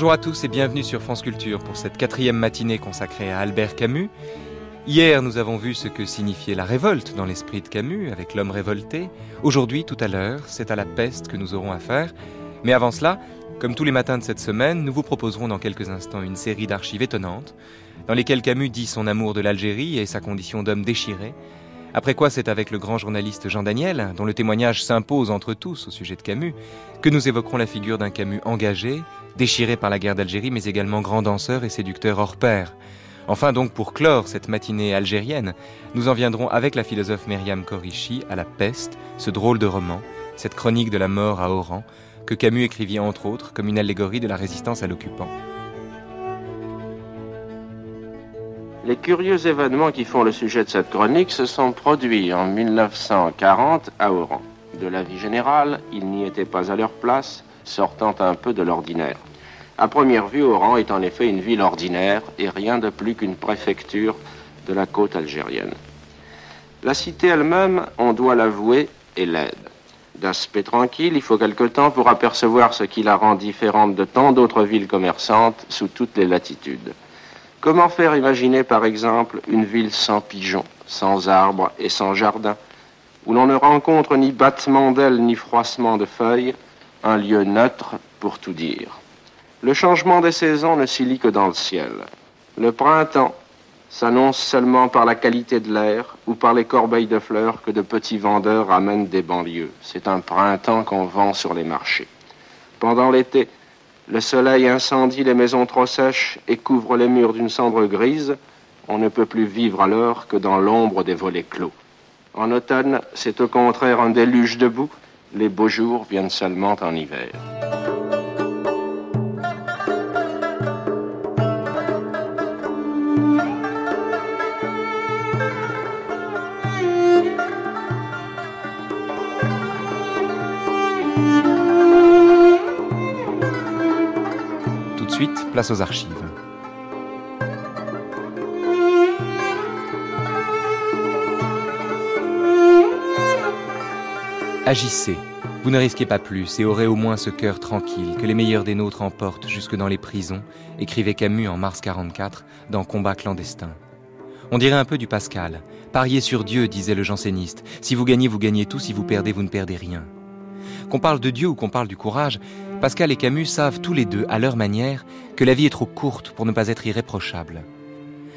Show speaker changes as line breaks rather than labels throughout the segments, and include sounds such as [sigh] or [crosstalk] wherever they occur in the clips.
Bonjour à tous et bienvenue sur France Culture pour cette quatrième matinée consacrée à Albert Camus. Hier, nous avons vu ce que signifiait la révolte dans l'esprit de Camus avec l'homme révolté. Aujourd'hui, tout à l'heure, c'est à la peste que nous aurons affaire. Mais avant cela, comme tous les matins de cette semaine, nous vous proposerons dans quelques instants une série d'archives étonnantes dans lesquelles Camus dit son amour de l'Algérie et sa condition d'homme déchiré. Après quoi, c'est avec le grand journaliste Jean Daniel, dont le témoignage s'impose entre tous au sujet de Camus, que nous évoquerons la figure d'un Camus engagé, déchiré par la guerre d'Algérie, mais également grand danseur et séducteur hors pair. Enfin donc, pour clore cette matinée algérienne, nous en viendrons avec la philosophe Myriam Korichi à La Peste, ce drôle de roman, cette chronique de la mort à Oran, que Camus écrivit entre autres comme une allégorie de la résistance à l'occupant.
Les curieux événements qui font le sujet de cette chronique se sont produits en 1940 à Oran. De la vie générale, ils n'y étaient pas à leur place, sortant un peu de l'ordinaire. À première vue, Oran est en effet une ville ordinaire et rien de plus qu'une préfecture de la côte algérienne. La cité elle-même, on doit l'avouer, est laide. D'aspect tranquille, il faut quelque temps pour apercevoir ce qui la rend différente de tant d'autres villes commerçantes sous toutes les latitudes. Comment faire imaginer, par exemple, une ville sans pigeons, sans arbres et sans jardins, où l'on ne rencontre ni battement d'ailes ni froissement de feuilles, un lieu neutre pour tout dire? Le changement des saisons ne s'y lit que dans le ciel. Le printemps s'annonce seulement par la qualité de l'air ou par les corbeilles de fleurs que de petits vendeurs amènent des banlieues. C'est un printemps qu'on vend sur les marchés. Pendant l'été, le soleil incendie les maisons trop sèches et couvre les murs d'une cendre grise. On ne peut plus vivre alors que dans l'ombre des volets clos. En automne, c'est au contraire un déluge de boue les beaux jours viennent seulement en hiver.
Suite, place aux archives. Agissez. Vous ne risquez pas plus et aurez au moins ce cœur tranquille que les meilleurs des nôtres emportent jusque dans les prisons, écrivait Camus en mars 44 dans Combat clandestin. On dirait un peu du Pascal. Pariez sur Dieu, disait le janséniste. Si vous gagnez, vous gagnez tout, si vous perdez, vous ne perdez rien. Qu'on parle de Dieu ou qu'on parle du courage, Pascal et Camus savent tous les deux, à leur manière, que la vie est trop courte pour ne pas être irréprochable.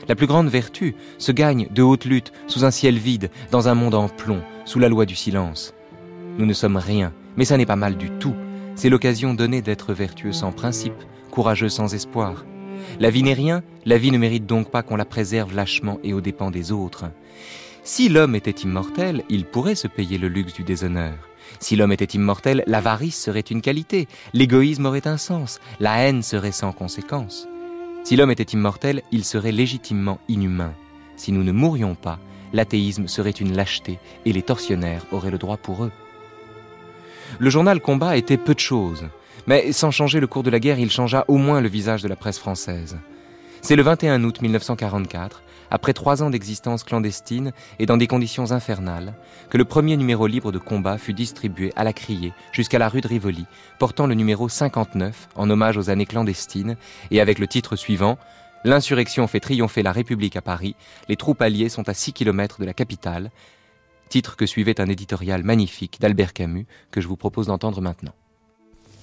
La plus grande vertu se gagne de haute lutte, sous un ciel vide, dans un monde en plomb, sous la loi du silence. Nous ne sommes rien, mais ça n'est pas mal du tout. C'est l'occasion donnée d'être vertueux sans principe, courageux sans espoir. La vie n'est rien, la vie ne mérite donc pas qu'on la préserve lâchement et aux dépens des autres. Si l'homme était immortel, il pourrait se payer le luxe du déshonneur. Si l'homme était immortel, l'avarice serait une qualité, l'égoïsme aurait un sens, la haine serait sans conséquence. Si l'homme était immortel, il serait légitimement inhumain. Si nous ne mourions pas, l'athéisme serait une lâcheté et les tortionnaires auraient le droit pour eux. Le journal Combat était peu de choses, mais sans changer le cours de la guerre, il changea au moins le visage de la presse française. C'est le 21 août 1944, après trois ans d'existence clandestine et dans des conditions infernales, que le premier numéro libre de combat fut distribué à la criée jusqu'à la rue de Rivoli, portant le numéro 59 en hommage aux années clandestines et avec le titre suivant L'insurrection fait triompher la République à Paris, les troupes alliées sont à 6 km de la capitale, titre que suivait un éditorial magnifique d'Albert Camus que je vous propose d'entendre maintenant.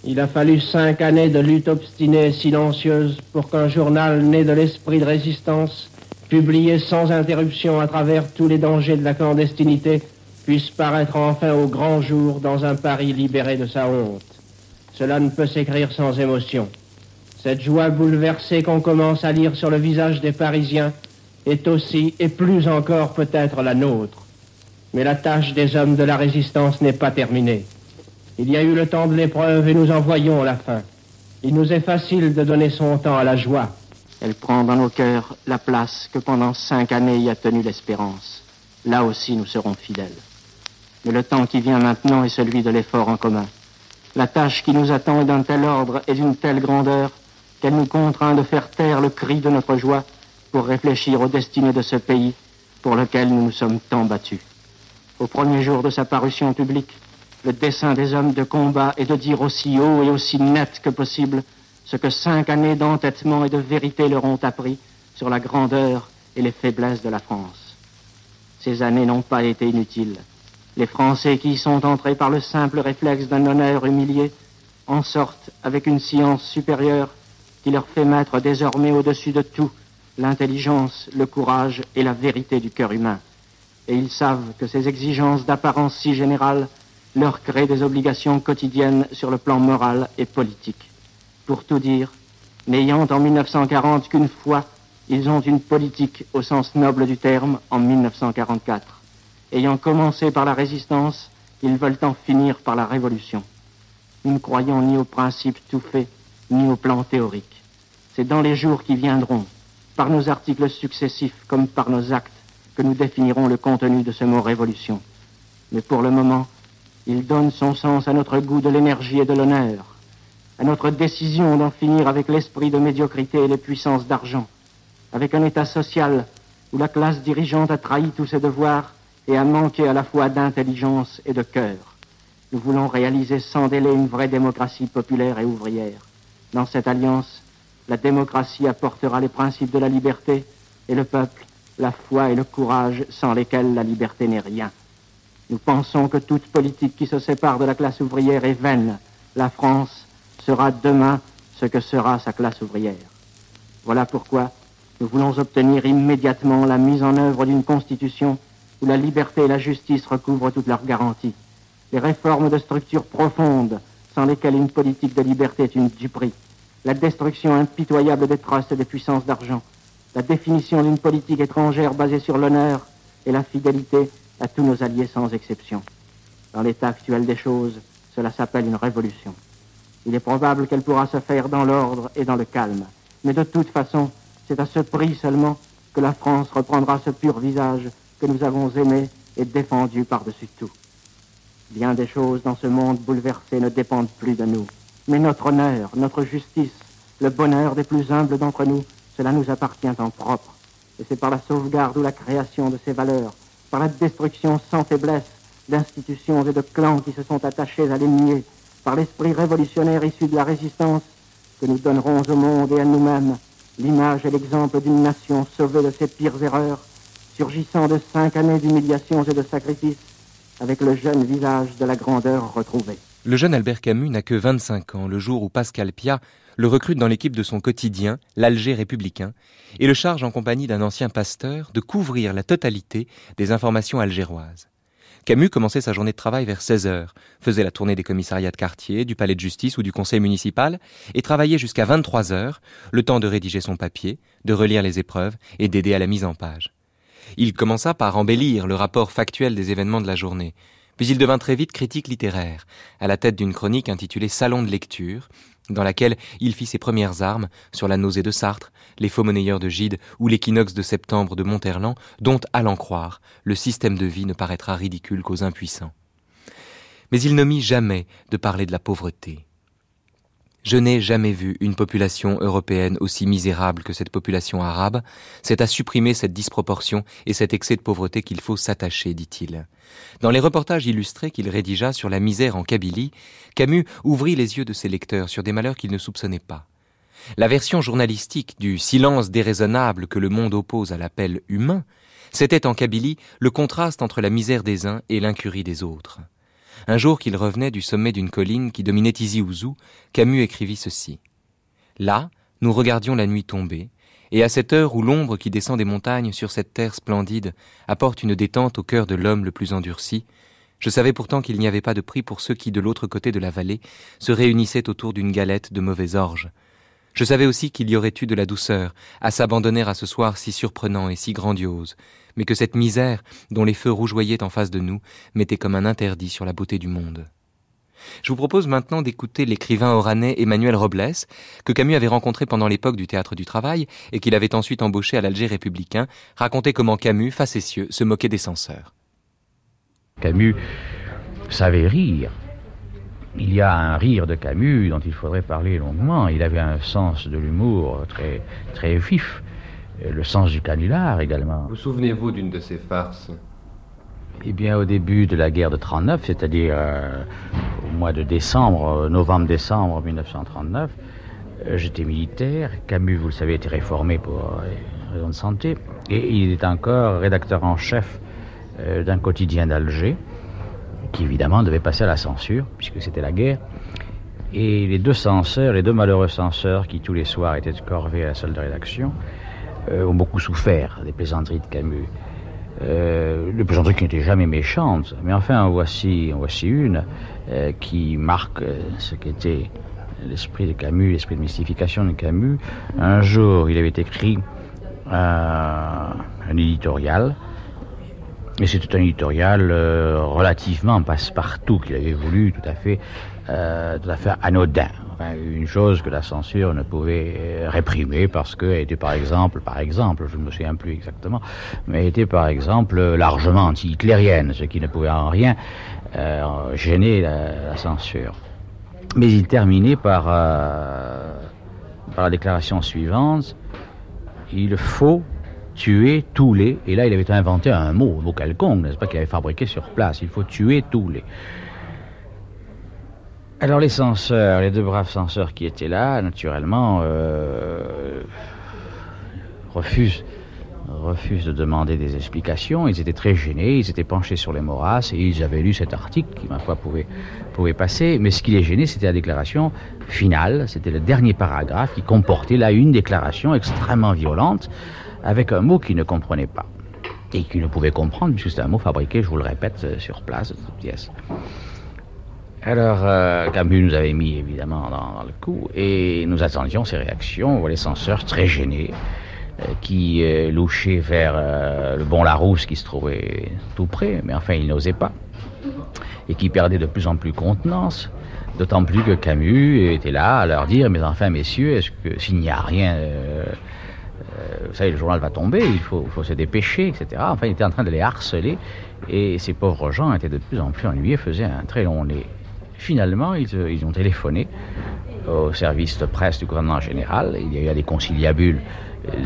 Il a fallu cinq années de lutte obstinée et silencieuse pour qu'un journal né de l'esprit de résistance, publié sans interruption à travers tous les dangers de la clandestinité, puisse paraître enfin au grand jour dans un Paris libéré de sa honte. Cela ne peut s'écrire sans émotion. Cette joie bouleversée qu'on commence à lire sur le visage des Parisiens est aussi, et plus encore peut-être, la nôtre. Mais la tâche des hommes de la résistance n'est pas terminée. Il y a eu le temps de l'épreuve et nous en voyons la fin. Il nous est facile de donner son temps à la joie. Elle prend dans nos cœurs la place que pendant cinq années y a tenu l'espérance. Là aussi nous serons fidèles. Mais le temps qui vient maintenant est celui de l'effort en commun. La tâche qui nous attend est d'un tel ordre et d'une telle grandeur qu'elle nous contraint de faire taire le cri de notre joie pour réfléchir aux destinées de ce pays pour lequel nous nous sommes tant battus. Au premier jour de sa parution publique, le dessein des hommes de combat est de dire aussi haut et aussi net que possible ce que cinq années d'entêtement et de vérité leur ont appris sur la grandeur et les faiblesses de la France. Ces années n'ont pas été inutiles. Les Français qui y sont entrés par le simple réflexe d'un honneur humilié en sortent avec une science supérieure qui leur fait mettre désormais au-dessus de tout l'intelligence, le courage et la vérité du cœur humain. Et ils savent que ces exigences d'apparence si générale leur créent des obligations quotidiennes sur le plan moral et politique. Pour tout dire, n'ayant en 1940 qu'une fois, ils ont une politique au sens noble du terme en 1944. Ayant commencé par la résistance, ils veulent en finir par la révolution. Nous ne croyons ni au principe tout fait, ni au plan théorique. C'est dans les jours qui viendront, par nos articles successifs comme par nos actes, que nous définirons le contenu de ce mot révolution. Mais pour le moment, il donne son sens à notre goût de l'énergie et de l'honneur, à notre décision d'en finir avec l'esprit de médiocrité et les puissances d'argent, avec un État social où la classe dirigeante a trahi tous ses devoirs et a manqué à la fois d'intelligence et de cœur. Nous voulons réaliser sans délai une vraie démocratie populaire et ouvrière. Dans cette alliance, la démocratie apportera les principes de la liberté et le peuple la foi et le courage sans lesquels la liberté n'est rien. Nous pensons que toute politique qui se sépare de la classe ouvrière est vaine. La France sera demain ce que sera sa classe ouvrière. Voilà pourquoi nous voulons obtenir immédiatement la mise en œuvre d'une constitution où la liberté et la justice recouvrent toutes leurs garanties les réformes de structure profondes sans lesquelles une politique de liberté est une duperie, la destruction impitoyable des trusts et des puissances d'argent, la définition d'une politique étrangère basée sur l'honneur et la fidélité à tous nos alliés sans exception. Dans l'état actuel des choses, cela s'appelle une révolution. Il est probable qu'elle pourra se faire dans l'ordre et dans le calme. Mais de toute façon, c'est à ce prix seulement que la France reprendra ce pur visage que nous avons aimé et défendu par-dessus tout. Bien des choses dans ce monde bouleversé ne dépendent plus de nous. Mais notre honneur, notre justice, le bonheur des plus humbles d'entre nous, cela nous appartient en propre. Et c'est par la sauvegarde ou la création de ces valeurs, par la destruction sans faiblesse d'institutions et de clans qui se sont attachés à nier, par l'esprit révolutionnaire issu de la résistance, que nous donnerons au monde et à nous-mêmes l'image et l'exemple d'une nation sauvée de ses pires erreurs, surgissant de cinq années d'humiliations et de sacrifices, avec le jeune visage de la grandeur retrouvée.
Le jeune Albert Camus n'a que 25 ans le jour où Pascal Piat le recrute dans l'équipe de son quotidien, l'Alger républicain, et le charge en compagnie d'un ancien pasteur de couvrir la totalité des informations algéroises. Camus commençait sa journée de travail vers 16 heures, faisait la tournée des commissariats de quartier, du palais de justice ou du conseil municipal, et travaillait jusqu'à 23 heures, le temps de rédiger son papier, de relire les épreuves et d'aider à la mise en page. Il commença par embellir le rapport factuel des événements de la journée, puis il devint très vite critique littéraire, à la tête d'une chronique intitulée Salon de lecture, dans laquelle il fit ses premières armes sur la nausée de Sartre, les faux monnayeurs de Gide ou l'équinoxe de septembre de Monterland, dont, à l'en croire, le système de vie ne paraîtra ridicule qu'aux impuissants. Mais il ne mit jamais de parler de la pauvreté, je n'ai jamais vu une population européenne aussi misérable que cette population arabe. C'est à supprimer cette disproportion et cet excès de pauvreté qu'il faut s'attacher, dit-il. Dans les reportages illustrés qu'il rédigea sur la misère en Kabylie, Camus ouvrit les yeux de ses lecteurs sur des malheurs qu'il ne soupçonnait pas. La version journalistique du silence déraisonnable que le monde oppose à l'appel humain, c'était en Kabylie le contraste entre la misère des uns et l'incurie des autres. Un jour qu'il revenait du sommet d'une colline qui dominait Tizi Camus écrivit ceci. Là, nous regardions la nuit tomber, et à cette heure où l'ombre qui descend des montagnes sur cette terre splendide apporte une détente au cœur de l'homme le plus endurci, je savais pourtant qu'il n'y avait pas de prix pour ceux qui, de l'autre côté de la vallée, se réunissaient autour d'une galette de mauvais orge. Je savais aussi qu'il y aurait eu de la douceur à s'abandonner à ce soir si surprenant et si grandiose, mais que cette misère, dont les feux rougeoyaient en face de nous, mettait comme un interdit sur la beauté du monde. Je vous propose maintenant d'écouter l'écrivain oranais Emmanuel Robles, que Camus avait rencontré pendant l'époque du théâtre du travail et qu'il avait ensuite embauché à l'Alger républicain, raconter comment Camus, facétieux, se moquait des censeurs.
Camus savait rire. Il y a un rire de Camus dont il faudrait parler longuement. Il avait un sens de l'humour très, très vif. Le sens du canular également.
Vous souvenez-vous d'une de ces farces?
Eh bien, au début de la guerre de 39, c'est-à-dire au mois de décembre, novembre-décembre 1939, j'étais militaire. Camus, vous le savez, était réformé pour raisons de santé. Et il est encore rédacteur en chef d'un quotidien d'Alger qui évidemment devait passer à la censure, puisque c'était la guerre. Et les deux censeurs, les deux malheureux censeurs qui tous les soirs étaient corvés à la salle de rédaction, euh, ont beaucoup souffert des plaisanteries de Camus. Euh, les plaisanteries qui n'étaient jamais méchantes, mais enfin en voici, voici une euh, qui marque euh, ce qu'était l'esprit de Camus, l'esprit de mystification de Camus. Un jour, il avait écrit un éditorial et c'était un éditorial relativement passe-partout qu'il avait voulu, tout à fait, tout à fait anodin. Une chose que la censure ne pouvait euh, réprimer parce qu'elle était par exemple, par exemple, je ne me souviens plus exactement, mais était par exemple largement anti-hitlérienne, ce qui ne pouvait en rien euh, gêner la, la, censure. Mais il terminait par, euh, par la déclaration suivante il faut tuer tous les. Et là, il avait inventé un mot, un mot quelconque, n'est-ce pas, qu'il avait fabriqué sur place. Il faut tuer tous les. Alors, les censeurs, les deux braves censeurs qui étaient là, naturellement, euh, refusent, refusent de demander des explications. Ils étaient très gênés, ils étaient penchés sur les morasses et ils avaient lu cet article qui, ma foi, pouvait, passer. Mais ce qui les gênait, c'était la déclaration finale. C'était le dernier paragraphe qui comportait là une déclaration extrêmement violente avec un mot qu'il ne comprenait pas et qu'il ne pouvait comprendre puisque c'était un mot fabriqué, je vous le répète, sur place, pièce. Alors, euh, Camus nous avait mis évidemment dans, le coup et nous attendions ses réactions. Les censeurs très gênés euh, qui euh, louchaient vers euh, le bon Larousse qui se trouvait tout près, mais enfin il n'osait pas et qui perdait de plus en plus contenance. D'autant plus que Camus était là à leur dire, mais enfin messieurs, est-ce que s'il n'y a rien euh, vous savez, le journal va tomber, il faut, faut, se dépêcher, etc. Enfin, il était en train de les harceler, et ces pauvres gens étaient de plus en plus ennuyés, faisaient un très long nez. Finalement, ils, ils ont téléphoné au service de presse du gouvernement général, il y a eu des conciliabules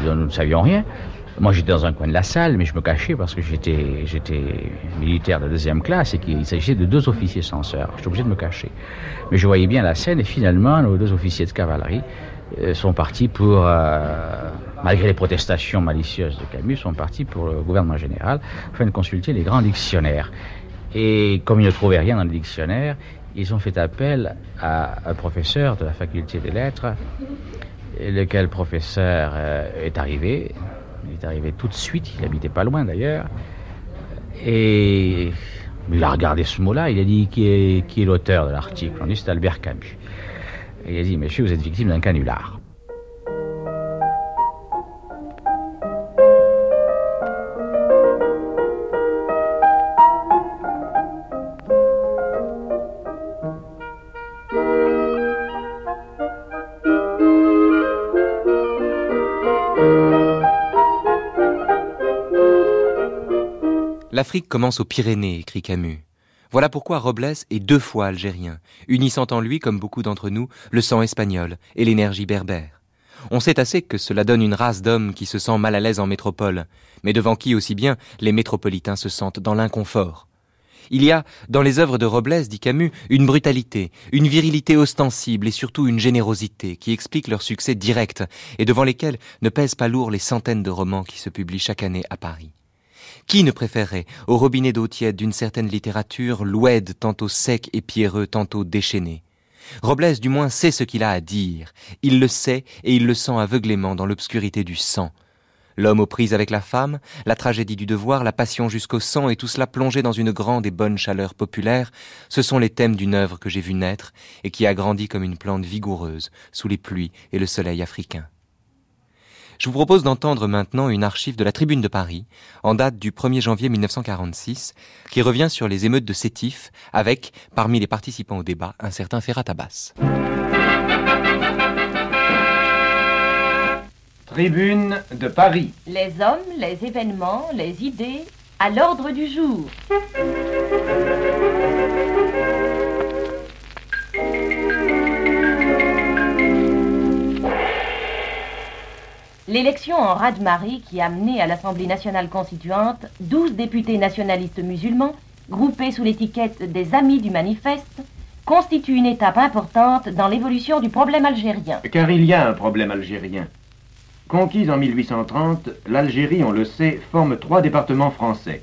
dont nous ne savions rien. Moi, j'étais dans un coin de la salle, mais je me cachais parce que j'étais, militaire de deuxième classe et qu'il s'agissait de deux officiers censeurs. J'étais obligé de me cacher. Mais je voyais bien la scène et finalement, nos deux officiers de cavalerie sont partis pour, euh, malgré les protestations malicieuses de Camus, sont partis pour le gouvernement général afin de consulter les grands dictionnaires. Et comme ils ne trouvaient rien dans les dictionnaires, ils ont fait appel à un professeur de la faculté des lettres, lequel professeur euh, est arrivé. Il est arrivé tout de suite, il habitait pas loin d'ailleurs. Et il a regardé ce mot-là, il a dit qui est, qui est l'auteur de l'article? On dit c'est Albert Camus. Il a dit, monsieur, vous êtes victime d'un canular.
L'Afrique commence aux Pyrénées, écrit Camus. Voilà pourquoi Robles est deux fois algérien, unissant en lui, comme beaucoup d'entre nous, le sang espagnol et l'énergie berbère. On sait assez que cela donne une race d'hommes qui se sent mal à l'aise en métropole, mais devant qui aussi bien les métropolitains se sentent dans l'inconfort. Il y a, dans les œuvres de Robles, dit Camus, une brutalité, une virilité ostensible et surtout une générosité qui expliquent leur succès direct et devant lesquels ne pèsent pas lourd les centaines de romans qui se publient chaque année à Paris. Qui ne préférerait au robinet d'eau tiède d'une certaine littérature l'oued tantôt sec et pierreux, tantôt déchaîné? Robles du moins sait ce qu'il a à dire. Il le sait et il le sent aveuglément dans l'obscurité du sang. L'homme aux prises avec la femme, la tragédie du devoir, la passion jusqu'au sang et tout cela plongé dans une grande et bonne chaleur populaire, ce sont les thèmes d'une œuvre que j'ai vue naître et qui a grandi comme une plante vigoureuse sous les pluies et le soleil africain. Je vous propose d'entendre maintenant une archive de la Tribune de Paris, en date du 1er janvier 1946, qui revient sur les émeutes de Sétif, avec, parmi les participants au débat, un certain Ferrat Abbas.
Tribune de Paris.
Les hommes, les événements, les idées, à l'ordre du jour. L'élection en raz-de-marée qui a mené à l'Assemblée nationale constituante 12 députés nationalistes musulmans, groupés sous l'étiquette des Amis du Manifeste, constitue une étape importante dans l'évolution du problème algérien.
Car il y a un problème algérien. Conquise en 1830, l'Algérie, on le sait, forme trois départements français.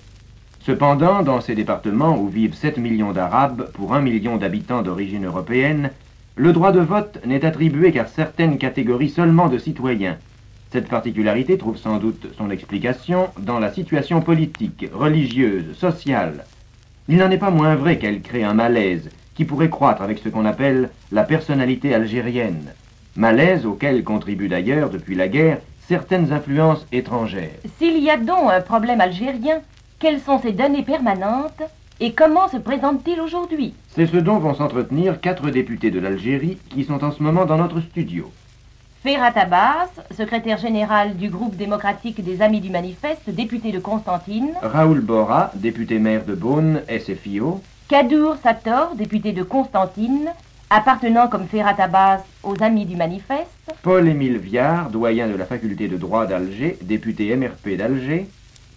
Cependant, dans ces départements où vivent 7 millions d'Arabes pour 1 million d'habitants d'origine européenne, le droit de vote n'est attribué qu'à certaines catégories seulement de citoyens. Cette particularité trouve sans doute son explication dans la situation politique, religieuse, sociale. Il n'en est pas moins vrai qu'elle crée un malaise qui pourrait croître avec ce qu'on appelle la personnalité algérienne. Malaise auquel contribuent d'ailleurs, depuis la guerre, certaines influences étrangères.
S'il y a donc un problème algérien, quelles sont ses données permanentes et comment se présente-t-il aujourd'hui?
C'est ce dont vont s'entretenir quatre députés de l'Algérie qui sont en ce moment dans notre studio.
Ferhat Abbas, secrétaire général du groupe démocratique des Amis du Manifeste, député de Constantine.
Raoul Bora, député maire de Beaune, SFIO.
Kadour Sator, député de Constantine, appartenant comme Ferhat Abbas aux Amis du Manifeste.
Paul-Émile Viard, doyen de la faculté de droit d'Alger, député MRP d'Alger.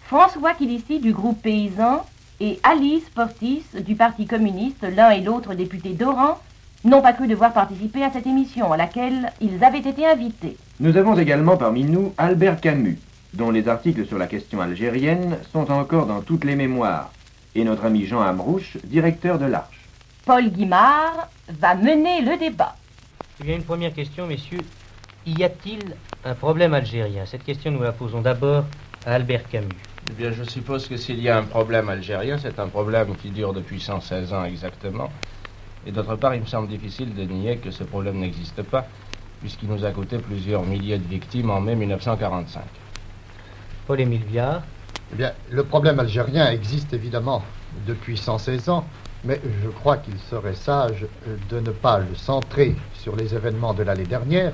François Kilissi du groupe paysan et Alice Portis du Parti communiste, l'un et l'autre députés d'Oran, n'ont pas cru devoir participer à cette émission à laquelle ils avaient été invités.
Nous avons également parmi nous Albert Camus, dont les articles sur la question algérienne sont encore dans toutes les mémoires, et notre ami Jean Amrouche, directeur de l'Arche.
Paul Guimard va mener le débat.
Il y a une première question, messieurs. Y a-t-il un problème algérien? Cette question, nous la posons d'abord à Albert Camus.
Eh bien, je suppose que s'il y a un problème algérien, c'est un problème qui dure depuis 116 ans exactement. Et d'autre part, il me semble difficile de nier que ce problème n'existe pas, puisqu'il nous a coûté plusieurs milliers de victimes en mai 1945.
Paul-Émile Viard.
Eh bien, le problème algérien existe évidemment depuis 116 ans, mais je crois qu'il serait sage de ne pas le centrer sur les événements de l'année dernière,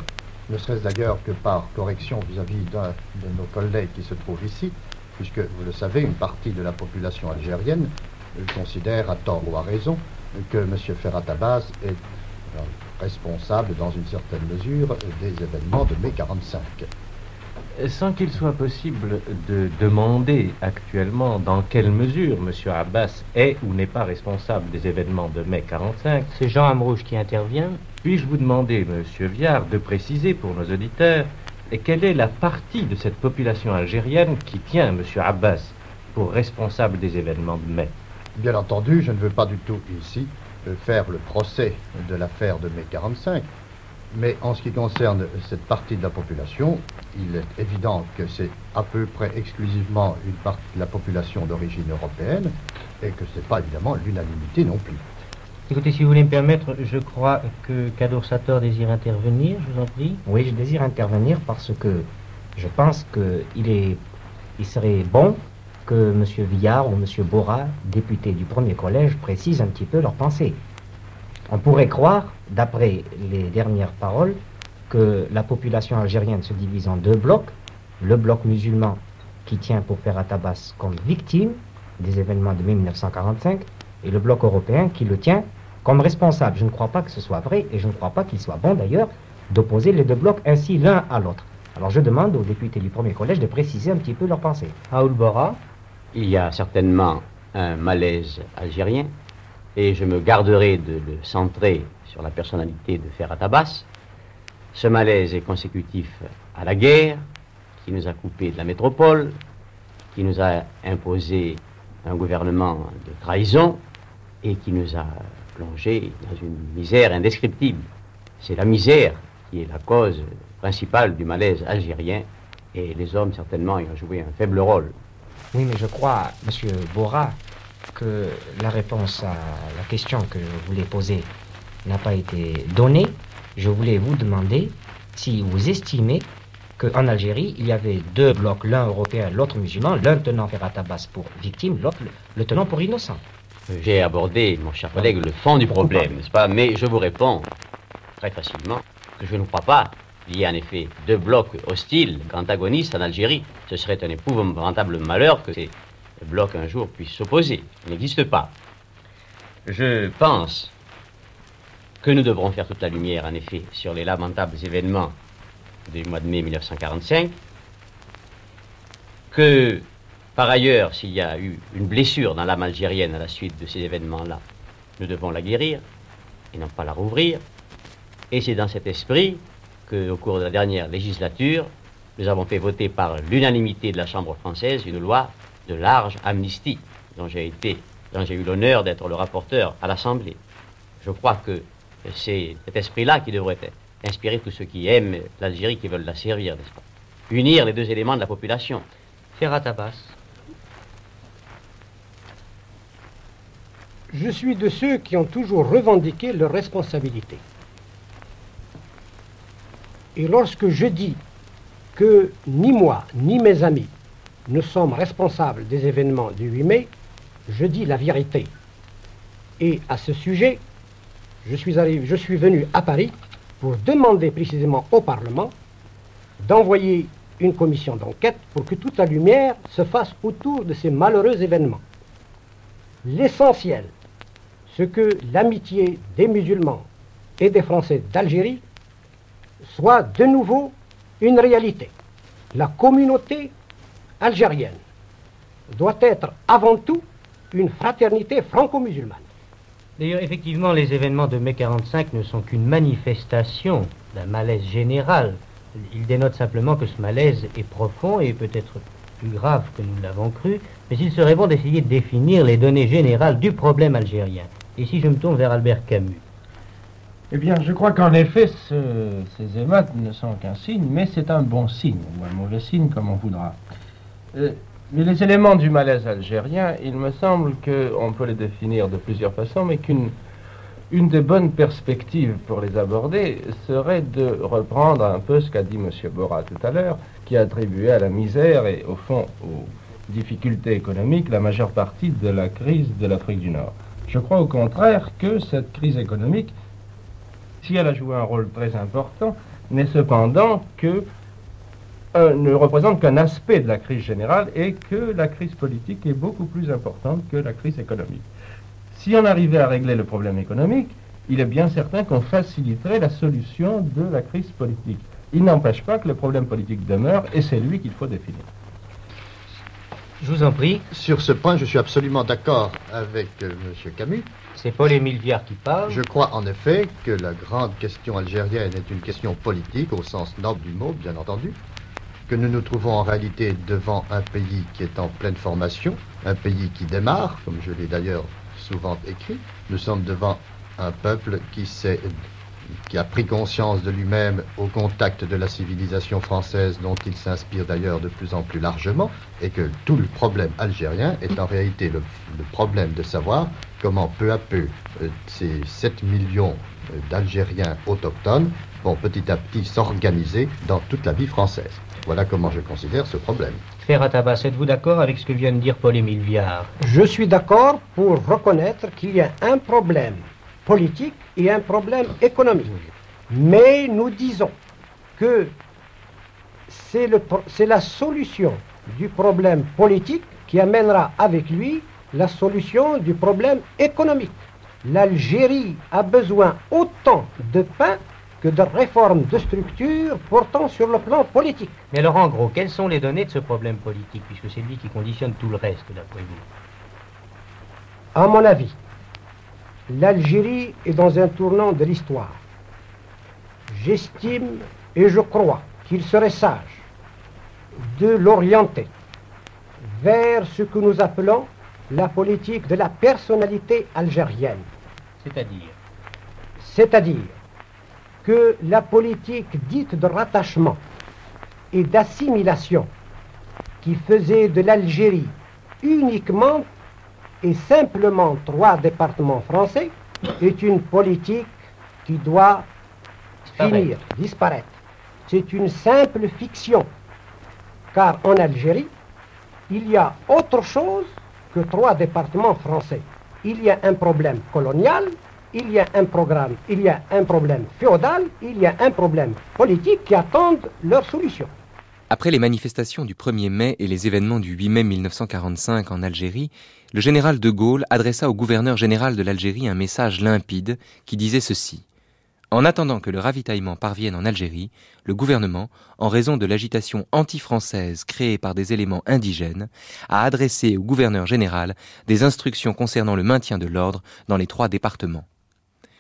ne serait-ce d'ailleurs que par correction vis-à-vis d'un de nos collègues qui se trouve ici, puisque, vous le savez, une partie de la population algérienne considère, à tort ou à raison, que M. Ferrat Abbas est euh, responsable, dans une certaine mesure, des événements de mai 45.
Sans qu'il soit possible de demander actuellement dans quelle mesure M. Abbas est ou n'est pas responsable des événements de mai 45,
c'est Jean Amrouche qui intervient.
Puis-je vous demander, M. Viard, de préciser pour nos auditeurs quelle est la partie de cette population algérienne qui tient M. Abbas pour responsable des événements de mai?
Bien entendu, je ne veux pas du tout ici euh, faire le procès de l'affaire de mai 45, mais en ce qui concerne cette partie de la population, il est évident que c'est à peu près exclusivement une partie de la population d'origine européenne et que ce n'est pas évidemment l'unanimité non plus.
Écoutez, si vous voulez me permettre, je crois que Kadour Sator désire intervenir, je vous en prie.
Oui, je désire intervenir parce que je pense qu'il est, il serait bon que M. Villard ou M. Bora, député du premier collège, précisent un petit peu leurs pensées. On pourrait croire, d'après les dernières paroles, que la population algérienne se divise en deux blocs. Le bloc musulman qui tient pour faire Atabas comme victime des événements de mai 1945 et le bloc européen qui le tient comme responsable. Je ne crois pas que ce soit vrai et je ne crois pas qu'il soit bon d'ailleurs d'opposer les deux blocs ainsi l'un à l'autre. Alors je demande aux députés du premier collège de préciser un petit peu leurs pensées.
Raoul Bora.
Il y a certainement un malaise algérien et je me garderai de le centrer sur la personnalité de Ferhat Abbas. Ce malaise est consécutif à la guerre qui nous a coupé de la métropole, qui nous a imposé un gouvernement de trahison et qui nous a plongé dans une misère indescriptible. C'est la misère qui est la cause principale du malaise algérien et les hommes certainement y ont joué un faible rôle.
Oui, mais je crois, Monsieur Bora, que la réponse à la question que je voulais poser n'a pas été donnée. Je voulais vous demander si vous estimez qu'en Algérie, il y avait deux blocs, l'un européen, l'autre musulman, l'un tenant Ferhat Abbas pour victime, l'autre le tenant pour innocent.
J'ai abordé, mon cher collègue, le fond du problème, n'est-ce pas? Mais je vous réponds très facilement que je ne crois pas il y a en effet deux blocs hostiles, antagonistes en Algérie. Ce serait un épouvantable malheur que ces blocs un jour puissent s'opposer. Il n'existe pas. Je pense que nous devrons faire toute la lumière, en effet, sur les lamentables événements du mois de mai 1945, que par ailleurs, s'il y a eu une blessure dans l'âme algérienne à la suite de ces événements-là, nous devons la guérir et non pas la rouvrir. Et c'est dans cet esprit qu'au cours de la dernière législature, nous avons fait voter par l'unanimité de la Chambre française une loi de large amnistie, dont j'ai été, dont j'ai eu l'honneur d'être le rapporteur à l'Assemblée. Je crois que c'est cet esprit-là qui devrait inspirer tous ceux qui aiment l'Algérie, qui veulent la servir, n'est-ce pas? Unir les deux éléments de la population.
Ferrat Abbas.
Je suis de ceux qui ont toujours revendiqué leur responsabilité. Et lorsque je dis que ni moi, ni mes amis ne sommes responsables des événements du 8 mai, je dis la vérité. Et à ce sujet, je suis, arrivé, je suis venu à Paris pour demander précisément au Parlement d'envoyer une commission d'enquête pour que toute la lumière se fasse autour de ces malheureux événements. L'essentiel, ce que l'amitié des musulmans et des Français d'Algérie soit de nouveau une réalité. La communauté algérienne doit être avant tout une fraternité franco-musulmane.
D'ailleurs, effectivement, les événements de mai 45 ne sont qu'une manifestation d'un malaise général. Ils dénotent simplement que ce malaise est profond et peut-être plus grave que nous l'avons cru, mais il serait bon d'essayer de définir les données générales du problème algérien. Ici, je me tourne vers Albert Camus.
Eh bien, je crois qu'en effet, ces émeutes ne sont qu'un signe, mais c'est un bon signe, ou un mauvais signe, comme on voudra. Euh, mais les éléments du malaise algérien, il me semble qu'on peut les définir de plusieurs façons, mais qu'une une des bonnes perspectives pour les aborder serait de reprendre un peu ce qu'a dit M. Bora tout à l'heure, qui a attribué à la misère et au fond aux difficultés économiques la majeure partie de la crise de l'Afrique du Nord. Je crois au contraire que cette crise économique, si elle a joué un rôle très important, n'est cependant que euh, ne représente qu'un aspect de la crise générale et que la crise politique est beaucoup plus importante que la crise économique. Si on arrivait à régler le problème économique, il est bien certain qu'on faciliterait la solution de la crise politique. Il n'empêche pas que le problème politique demeure et c'est lui qu'il faut définir.
Je vous en prie.
Sur ce point, je suis absolument d'accord avec euh, M. Camus.
C'est Paul-Émile Viard qui parle.
Je crois en effet que la grande question algérienne est une question politique, au sens noble du mot, bien entendu, que nous nous trouvons en réalité devant un pays qui est en pleine formation, un pays qui démarre, comme je l'ai d'ailleurs souvent écrit. Nous sommes devant un peuple qui, qui a pris conscience de lui-même au contact de la civilisation française dont il s'inspire d'ailleurs de plus en plus largement, et que tout le problème algérien est en réalité le, problème de savoir comment peu à peu euh, ces 7 millions euh, d'Algériens autochtones vont petit à petit s'organiser dans toute la vie française. Voilà comment je considère ce problème.
Ferrat Abbas, êtes-vous d'accord avec ce que vient de dire Paul-Émile Viard?
Je suis d'accord pour reconnaître qu'il y a un problème politique et un problème économique. Mais nous disons que c'est la solution du problème politique qui amènera avec lui la solution du problème économique. L'Algérie a besoin autant de pain que de réformes de structure portant sur le plan politique.
Mais en gros, quelles sont les données de ce problème politique, puisque c'est lui qui conditionne tout le reste, d'après vous?
À mon avis, l'Algérie est dans un tournant de l'histoire. J'estime et je crois qu'il serait sage de l'orienter vers ce que nous appelons la politique de la personnalité algérienne.
C'est-à-dire
C'est-à-dire que la politique dite de rattachement et d'assimilation qui faisait de l'Algérie uniquement et simplement trois départements français est une politique qui doit finir, disparaître. C'est une simple fiction, car en Algérie, il y a autre chose que trois départements français. Il y a un problème colonial, il y a un programme, il y a un problème féodal, il y a un problème politique qui attendent leur solution.
Après les manifestations du 1er mai et les événements du 8 mai 1945 en Algérie, le général de Gaulle adressa au gouverneur général de l'Algérie un message limpide qui disait ceci. En attendant que le ravitaillement parvienne en Algérie, le gouvernement, en raison de l'agitation anti-française créée par des éléments indigènes, a adressé au gouverneur général des instructions concernant le maintien de l'ordre dans les trois départements.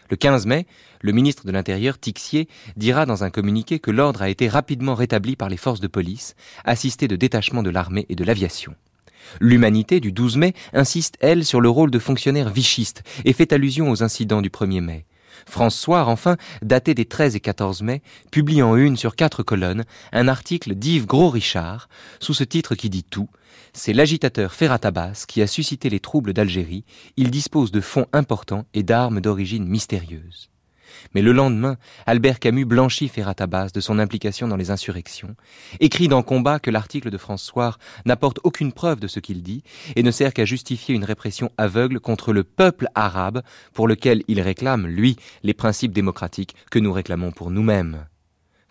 Le 15 mai, le ministre de l'Intérieur, Tixier, dira dans un communiqué que l'ordre a été rapidement rétabli par les forces de police, assistées de détachements de l'armée et de l'aviation. L'Humanité du 12 mai insiste, elle, sur le rôle de fonctionnaire vichiste et fait allusion aux incidents du 1er mai. François, enfin, daté des 13 et 14 mai, publie en une sur quatre colonnes un article d'Yves Gros-Richard, sous ce titre qui dit tout. C'est l'agitateur Ferrat Abbas qui a suscité les troubles d'Algérie. Il dispose de fonds importants et d'armes d'origine mystérieuse. Mais le lendemain, Albert Camus blanchit Ferrat Abbas de son implication dans les insurrections, écrit dans Combat que l'article de François n'apporte aucune preuve de ce qu'il dit et ne sert qu'à justifier une répression aveugle contre le peuple arabe pour lequel il réclame, lui, les principes démocratiques que nous réclamons pour nous-mêmes.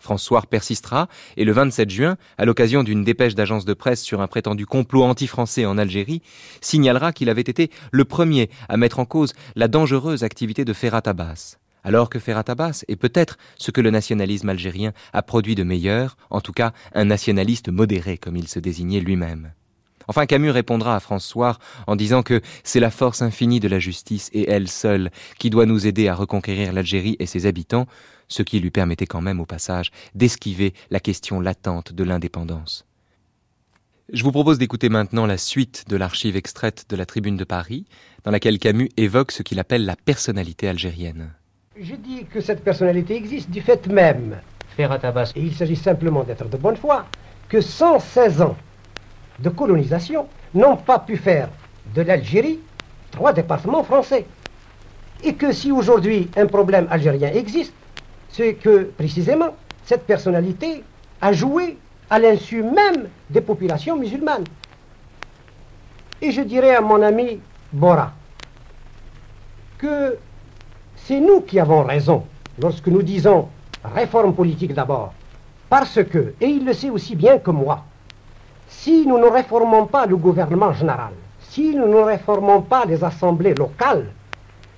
François persistera et le 27 juin, à l'occasion d'une dépêche d'agence de presse sur un prétendu complot anti-français en Algérie, signalera qu'il avait été le premier à mettre en cause la dangereuse activité de Ferrat Abbas alors que Ferrat Abbas est peut-être ce que le nationalisme algérien a produit de meilleur, en tout cas un nationaliste modéré comme il se désignait lui-même. Enfin, Camus répondra à François en disant que c'est la force infinie de la justice et elle seule qui doit nous aider à reconquérir l'Algérie et ses habitants, ce qui lui permettait quand même au passage d'esquiver la question latente de l'indépendance. Je vous propose d'écouter maintenant la suite de l'archive extraite de la Tribune de Paris, dans laquelle Camus évoque ce qu'il appelle la personnalité algérienne.
Je dis que cette personnalité existe du fait même,
et
il s'agit simplement d'être de bonne foi, que 116 ans de colonisation n'ont pas pu faire de l'Algérie trois départements français. Et que si aujourd'hui un problème algérien existe, c'est que précisément cette personnalité a joué à l'insu même des populations musulmanes. Et je dirais à mon ami Bora que c'est nous qui avons raison lorsque nous disons réforme politique d'abord. Parce que, et il le sait aussi bien que moi, si nous ne réformons pas le gouvernement général, si nous ne réformons pas les assemblées locales,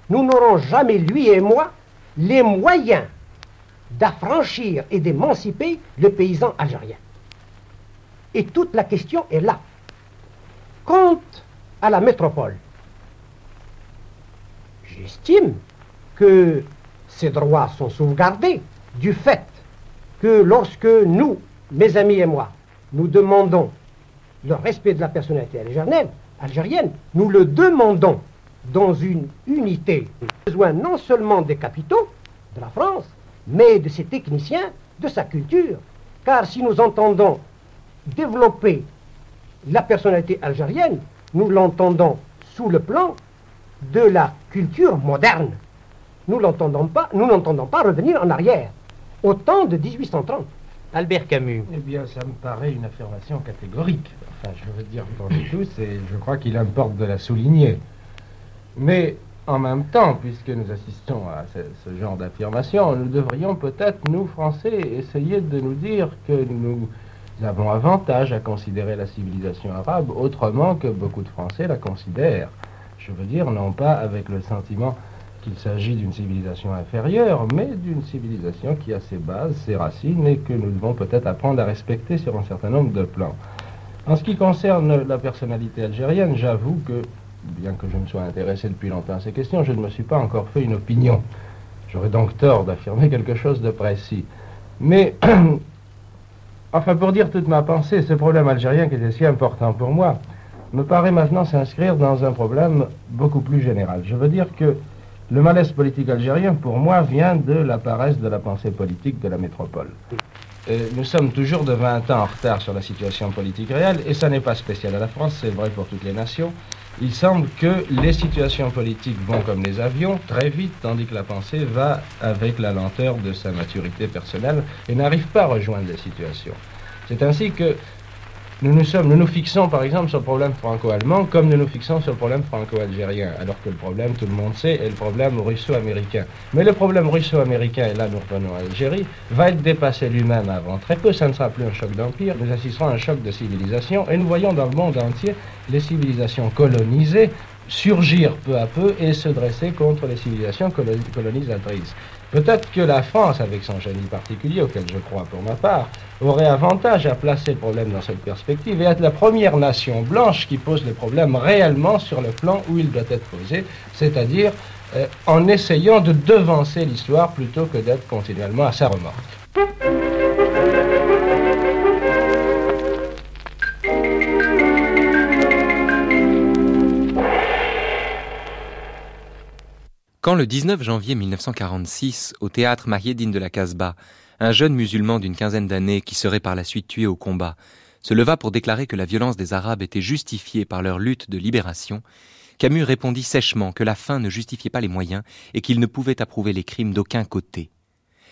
nous n'aurons jamais, lui et moi, les moyens d'affranchir et d'émanciper le paysan algérien. Et toute la question est là. Quant à la métropole, j'estime que ces droits sont sauvegardés du fait que lorsque nous, mes amis et moi, nous demandons le respect de la personnalité algérienne, algérienne nous le demandons dans une unité. Besoin non seulement des capitaux de la France, mais de ses techniciens, de sa culture. Car si nous entendons développer la personnalité algérienne, nous l'entendons sous le plan de la culture moderne nous n'entendons pas, nous n'entendons pas revenir en arrière, au temps de 1830.
Albert Camus.
Eh bien, ça me paraît une affirmation catégorique. Enfin, je veux dire pour nous tous, et je crois qu'il importe de la souligner. Mais en même temps, puisque nous assistons à ce, ce genre d'affirmation, nous devrions peut-être, nous, Français, essayer de nous dire que nous avons avantage à considérer la civilisation arabe autrement que beaucoup de Français la considèrent. Je veux dire, non pas avec le sentiment qu'il s'agit d'une civilisation inférieure, mais d'une civilisation qui a ses bases, ses racines, et que nous devons peut-être apprendre à respecter sur un certain nombre de plans. En ce qui concerne la personnalité algérienne, j'avoue que, bien que je me sois intéressé depuis longtemps à ces questions, je ne me suis pas encore fait une opinion. J'aurais donc tort d'affirmer quelque chose de précis. Mais, [clears throat] enfin, pour dire toute ma pensée, ce problème algérien qui était si important pour moi, me paraît maintenant s'inscrire dans un problème beaucoup plus général. Je veux dire que le malaise politique algérien, pour moi, vient de la paresse de la pensée politique de la métropole. nous sommes toujours de 20 ans en retard sur la situation politique réelle, et ça n'est pas spécial à la France, c'est vrai pour toutes les nations. Il semble que les situations politiques vont comme les avions, très vite, tandis que la pensée va avec la lenteur de sa maturité personnelle et n'arrive pas à rejoindre les situations. C'est ainsi que nous nous, fixons par exemple sur le problème franco-allemand comme nous nous fixons sur le problème franco-algérien, alors que le problème, tout le monde sait, est le problème russo-américain. Mais le problème russo-américain, et là nous revenons à l'Algérie, va être dépassé lui-même avant très peu. Ça ne sera plus un choc d'empire, nous assisterons à un choc de civilisation, et nous voyons dans le monde entier les civilisations colonisées surgir peu à peu et se dresser contre les civilisations colonisatrices. Peut-être que la France, avec son génie particulier, auquel je crois pour ma part, aurait avantage à placer le problème dans cette perspective et être la première nation blanche qui pose le problème réellement sur le plan où il doit être posé, c'est-à-dire euh, en essayant de devancer l'histoire plutôt que d'être continuellement à sa remorque.
Quand le 19 janvier 1946, au théâtre Mahieddine de la Casbah, un jeune musulman d'une quinzaine d'années qui serait par la suite tué au combat, se leva pour déclarer que la violence des Arabes était justifiée par leur lutte de libération, Camus répondit sèchement que la fin ne justifiait pas les moyens et qu'il ne pouvait approuver les crimes d'aucun côté.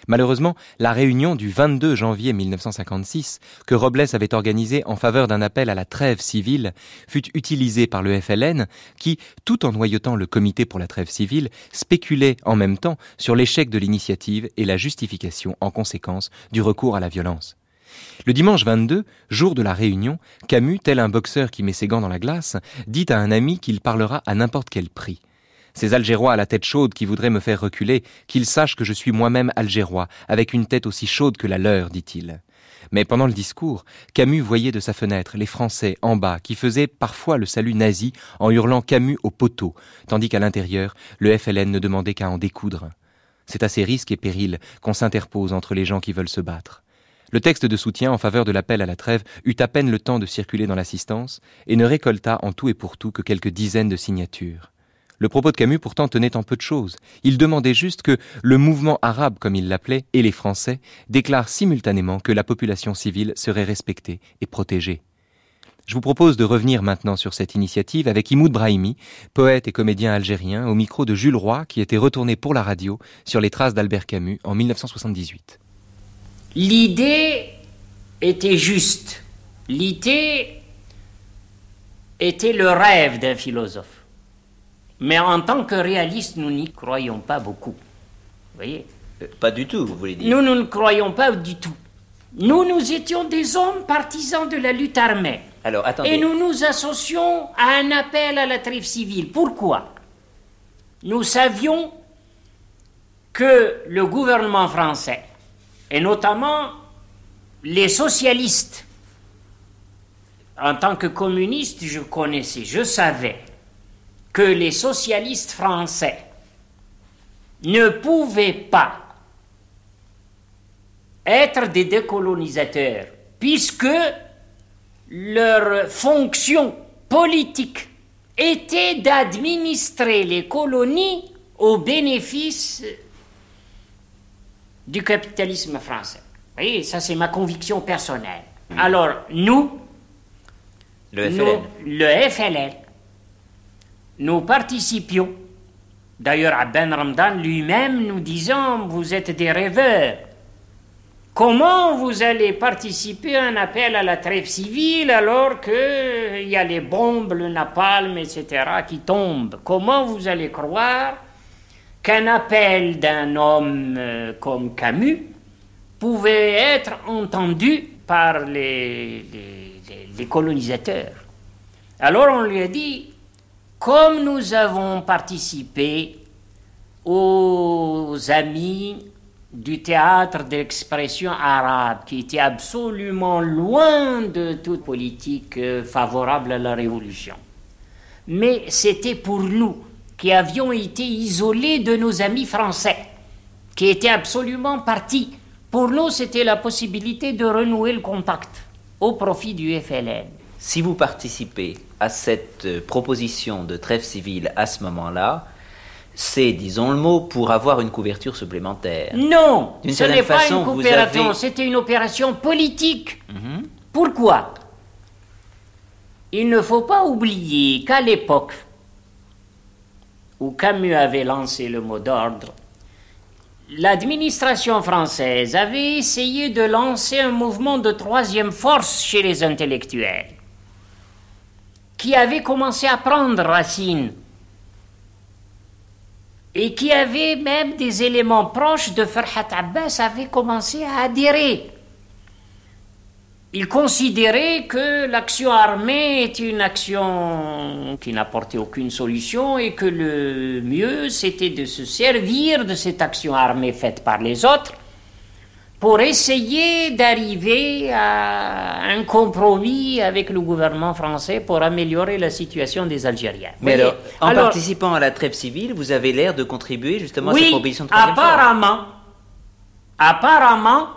Malheureusement, la réunion du 22 janvier 1956, que Robles avait organisée en faveur d'un appel à la trêve civile, fut utilisée par le FLN, qui, tout en noyautant le comité pour la trêve civile, spéculait en même temps sur l'échec de l'initiative et la justification, en conséquence, du recours à la violence. Le dimanche 22, jour de la réunion, Camus, tel un boxeur qui met ses gants dans la glace, dit à un ami qu'il parlera à n'importe quel prix. Ces Algérois à la tête chaude qui voudraient me faire reculer, qu'ils sachent que je suis moi-même Algérois, avec une tête aussi chaude que la leur, dit-il. Mais pendant le discours, Camus voyait de sa fenêtre les Français en bas qui faisaient parfois le salut nazi en hurlant Camus au poteau, tandis qu'à l'intérieur, le FLN ne demandait qu'à en découdre. C'est à ces risques et périls qu'on s'interpose entre les gens qui veulent se battre. Le texte de soutien en faveur de l'appel à la trêve eut à peine le temps de circuler dans l'assistance et ne récolta en tout et pour tout que quelques dizaines de signatures. Le propos de Camus pourtant tenait en peu de choses. Il demandait juste que le mouvement arabe, comme il l'appelait, et les Français déclarent simultanément que la population civile serait respectée et protégée. Je vous propose de revenir maintenant sur cette initiative avec Imoud Brahimi, poète et comédien algérien, au micro de Jules Roy, qui était retourné pour la radio sur les traces d'Albert Camus en 1978.
L'idée était juste. L'idée était le rêve d'un philosophe. Mais en tant que réaliste, nous n'y croyons pas beaucoup. Vous voyez
euh, Pas du tout, vous voulez dire
Nous, nous ne croyons pas du tout. Nous, nous étions des hommes partisans de la lutte armée.
Alors, attendez.
Et nous nous associons à un appel à la trêve civile. Pourquoi? Nous savions que le gouvernement français, et notamment les socialistes, en tant que communiste, je connaissais, je savais que les socialistes français ne pouvaient pas être des décolonisateurs, puisque leur fonction politique était d'administrer les colonies au bénéfice du capitalisme français. Vous voyez, ça c'est ma conviction personnelle. Hmm. Alors, nous,
le FLN,
le FLN nous participions. D'ailleurs, Abben Ramdan lui-même nous disant Vous êtes des rêveurs. Comment vous allez participer à un appel à la trêve civile alors qu'il y a les bombes, le napalm, etc. qui tombent? Comment vous allez croire qu'un appel d'un homme euh, comme Camus pouvait être entendu par les, les colonisateurs? Alors on lui a dit comme nous avons participé aux amis du théâtre d'expression arabe, qui était absolument loin de toute politique euh, favorable à la révolution. Mais c'était pour nous, qui avions été isolés de nos amis français, qui étaient absolument partis. Pour nous, c'était la possibilité de renouer le contact au profit du FLN.
Si vous participez à cette euh, proposition de trêve civile à ce moment-là, c'est, disons le mot, pour avoir une couverture supplémentaire.
Non, ce n'est pas une coopération, c'était une opération politique. Mhm. Pourquoi? Il ne faut pas oublier qu'à l'époque où Camus avait lancé le mot d'ordre, l'administration française avait essayé de lancer un mouvement de troisième force chez les intellectuels qui avait commencé à prendre racine et qui avait même des éléments proches de Farhat Abbas avaient commencé à adhérer. il considérait que l'action armée est une action qui n'apportait aucune solution et que le mieux c'était de se servir de cette action armée faite par les autres pour essayer d'arriver à un compromis avec le gouvernement français pour améliorer la situation des Algériens.
Mais alors, en participant à la trêve civile, vous avez l'air de contribuer justement
à
cette proposition de
apparemment, apparemment,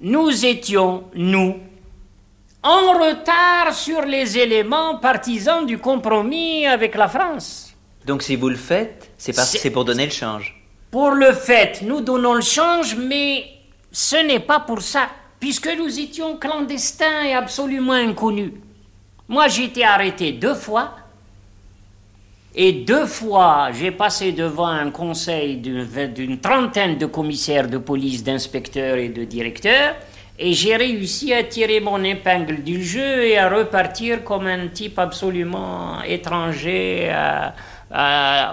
nous étions, nous, en retard sur les éléments partisans du compromis avec la France.
Donc si vous le faites, c'est pour donner le change.
Pour le fait, nous donnons le change, mais ce n'est pas pour ça, puisque nous étions clandestins et absolument inconnus. Moi, j'ai été arrêté deux fois, et deux fois, j'ai passé devant un conseil d'une trentaine de commissaires de police, d'inspecteurs et de directeurs, et j'ai réussi à tirer mon épingle du jeu et à repartir comme un type absolument étranger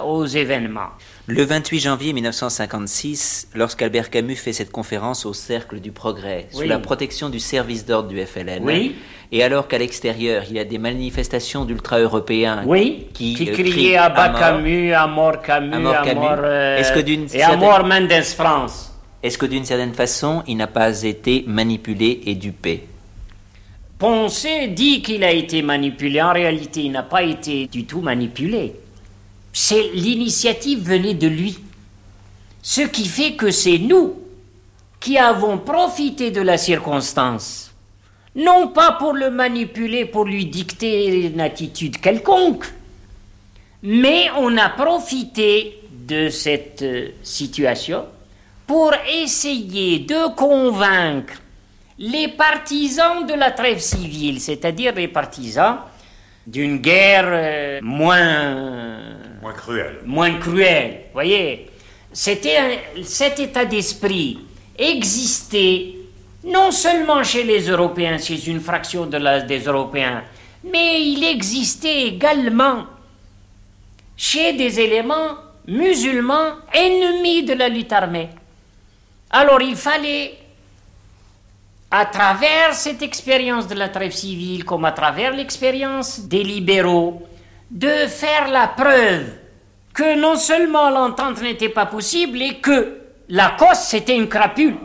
aux événements.
Le 28 janvier 1956, lorsqu'Albert Camus fait cette conférence au Cercle du Progrès, sous la protection du service d'ordre du FLN, et alors qu'à l'extérieur, il y a des manifestations d'ultra-européens
qui, qui euh, criaient à bas Camus, à mort Camus, à mort, euh, et à mort Mendes France.
Est-ce que d'une certaine façon, il n'a pas été manipulé et dupé?
Poncé dit qu'il a été manipulé. En réalité, il n'a pas été du tout manipulé. C'est l'initiative venait de lui. Ce qui fait que c'est nous qui avons profité de la circonstance. Non pas pour le manipuler, pour lui dicter une attitude quelconque, mais on a profité de cette euh, situation pour essayer de convaincre les partisans de la trêve civile, c'est-à-dire les partisans d'une guerre euh, moins
moins cruelle.
Moins cruelle, voyez. Cet état d'esprit existait non seulement chez les Européens, chez une fraction de la, des Européens, mais il existait également chez des éléments musulmans ennemis de la lutte armée. Alors il fallait, à travers cette expérience de la trêve civile, comme à travers l'expérience des libéraux, de faire la preuve que non seulement l'entente n'était pas possible et que la cause c'était une crapule.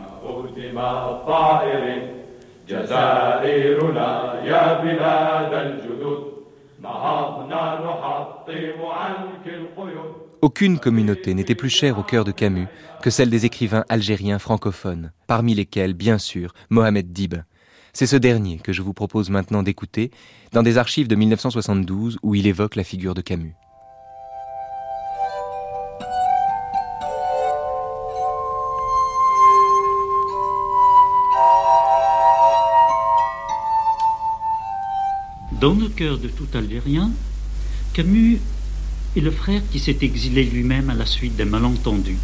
Aucune communauté n'était plus chère au cœur de Camus que celle des écrivains algériens francophones, parmi lesquels, bien sûr, Mohamed Dib. C'est ce dernier que je vous propose maintenant d'écouter dans des archives de 1972 où il évoque la figure de Camus.
Dans le cœur de tout Algérien, Camus et le frère qui s'est exilé lui-même à la suite d'un malentendu,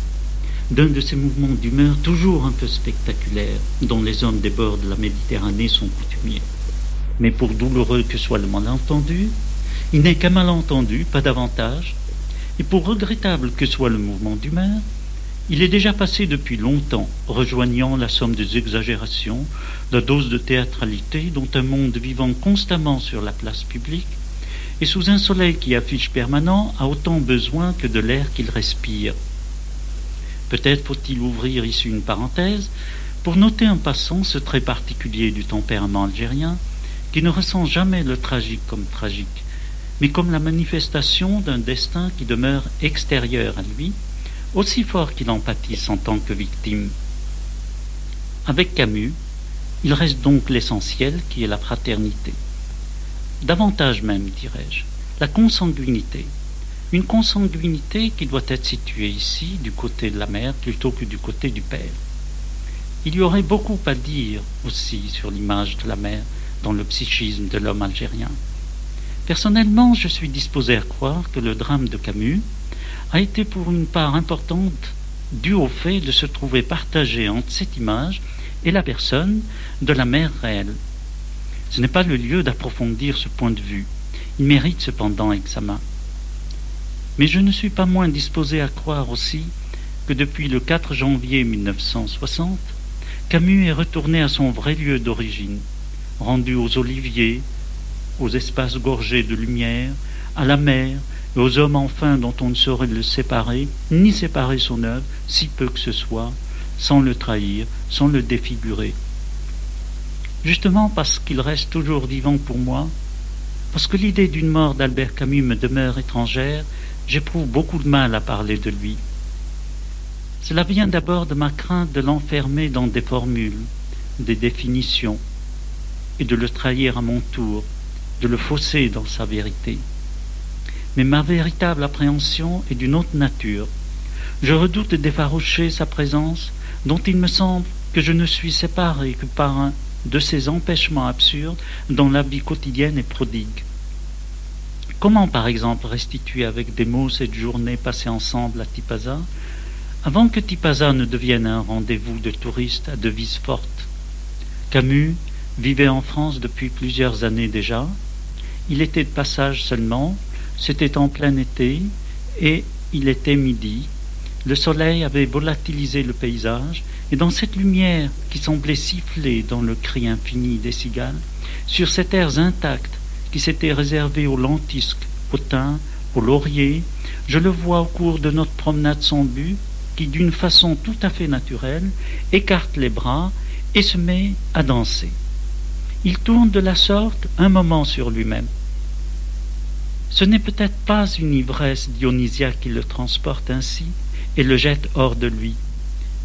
d'un de ces mouvements d'humeur toujours un peu spectaculaires dont les hommes des bords de la Méditerranée sont coutumiers. Mais pour douloureux que soit le malentendu, il n'est qu'un malentendu, pas davantage, et pour regrettable que soit le mouvement d'humeur, il est déjà passé depuis longtemps, rejoignant la somme des exagérations, la dose de théâtralité dont un monde vivant constamment sur la place publique et sous un soleil qui affiche permanent a autant besoin que de l'air qu'il respire. Peut-être faut-il ouvrir ici une parenthèse pour noter en passant ce trait particulier du tempérament algérien qui ne ressent jamais le tragique comme tragique, mais comme la manifestation d'un destin qui demeure extérieur à lui, aussi fort qu'il en pâtisse en tant que victime. Avec Camus, il reste donc l'essentiel qui est la fraternité davantage même, dirais-je, la consanguinité. Une consanguinité qui doit être située ici, du côté de la mère, plutôt que du côté du père. Il y aurait beaucoup à dire aussi sur l'image de la mère dans le psychisme de l'homme algérien. Personnellement, je suis disposé à croire que le drame de Camus a été pour une part importante dû au fait de se trouver partagé entre cette image et la personne de la mère réelle. Ce n'est pas le lieu d'approfondir ce point de vue. Il mérite cependant examen. Mais je ne suis pas moins disposé à croire aussi que depuis le 4 janvier 1960, Camus est retourné à son vrai lieu d'origine, rendu aux oliviers, aux espaces gorgés de lumière, à la mer et aux hommes enfin dont on ne saurait le séparer, ni séparer son œuvre, si peu que ce soit, sans le trahir, sans le défigurer. Justement parce qu'il reste toujours vivant pour moi, parce que l'idée d'une mort d'Albert Camus me demeure étrangère, j'éprouve beaucoup de mal à parler de lui. Cela vient d'abord de ma crainte de l'enfermer dans des formules, des définitions, et de le trahir à mon tour, de le fausser dans sa vérité. Mais ma véritable appréhension est d'une autre nature. Je redoute d'effaroucher sa présence, dont il me semble que je ne suis séparé que par un de ces empêchements absurdes dont la vie quotidienne est prodigue. Comment, par exemple, restituer avec des mots cette journée passée ensemble à Tipaza, avant que Tipaza ne devienne un rendez-vous de touristes à devise forte? Camus vivait en France depuis plusieurs années déjà. Il était de passage seulement, c'était en plein été, et il était midi. Le soleil avait volatilisé le paysage, et dans cette lumière qui semblait siffler dans le cri infini des cigales, sur cet air intact qui s'était réservé aux lentisques, au thym, au laurier, je le vois au cours de notre promenade sans but, qui d'une façon tout à fait naturelle écarte les bras et se met à danser. Il tourne de la sorte un moment sur lui-même. Ce n'est peut-être pas une ivresse dionysiaque qui le transporte ainsi et le jette hors de lui.